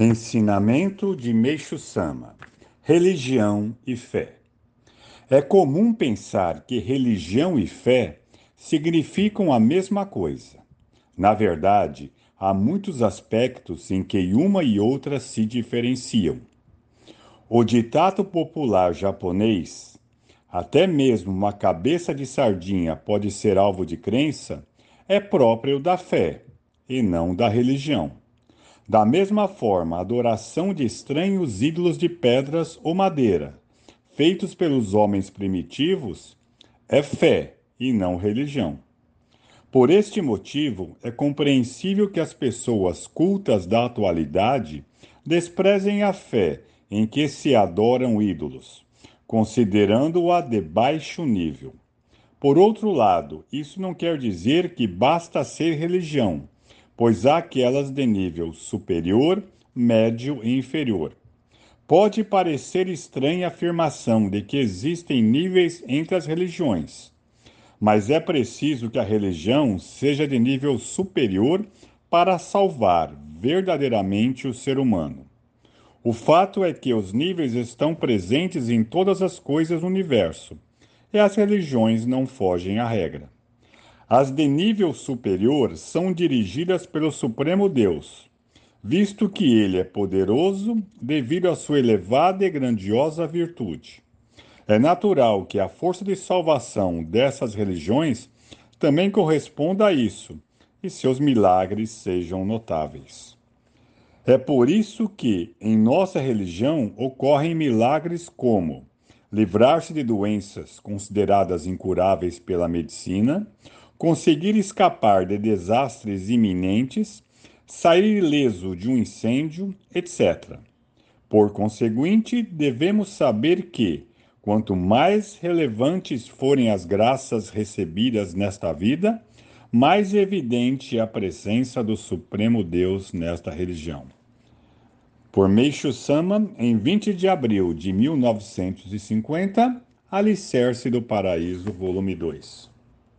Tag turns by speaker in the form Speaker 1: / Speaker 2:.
Speaker 1: Ensinamento de Meixo Sama: Religião e fé. É comum pensar que religião e fé significam a mesma coisa. Na verdade, há muitos aspectos em que uma e outra se diferenciam. O ditado popular japonês, até mesmo uma cabeça de sardinha pode ser alvo de crença, é próprio da fé e não da religião. Da mesma forma, a adoração de estranhos ídolos de pedras ou madeira, feitos pelos homens primitivos, é fé e não religião. Por este motivo, é compreensível que as pessoas cultas da atualidade desprezem a fé em que se adoram ídolos, considerando-a de baixo nível. Por outro lado, isso não quer dizer que basta ser religião pois há aquelas de nível superior, médio e inferior. Pode parecer estranha a afirmação de que existem níveis entre as religiões, mas é preciso que a religião seja de nível superior para salvar verdadeiramente o ser humano. O fato é que os níveis estão presentes em todas as coisas no universo, e as religiões não fogem à regra. As de nível superior são dirigidas pelo Supremo Deus, visto que ele é poderoso devido à sua elevada e grandiosa virtude. É natural que a força de salvação dessas religiões também corresponda a isso, e seus milagres sejam notáveis. É por isso que, em nossa religião, ocorrem milagres como livrar-se de doenças consideradas incuráveis pela medicina, conseguir escapar de desastres iminentes, sair ileso de um incêndio, etc. Por conseguinte, devemos saber que, quanto mais relevantes forem as graças recebidas nesta vida, mais evidente é a presença do Supremo Deus nesta religião. Por Meixo Sama, em 20 de abril de 1950, Alicerce do Paraíso, volume 2.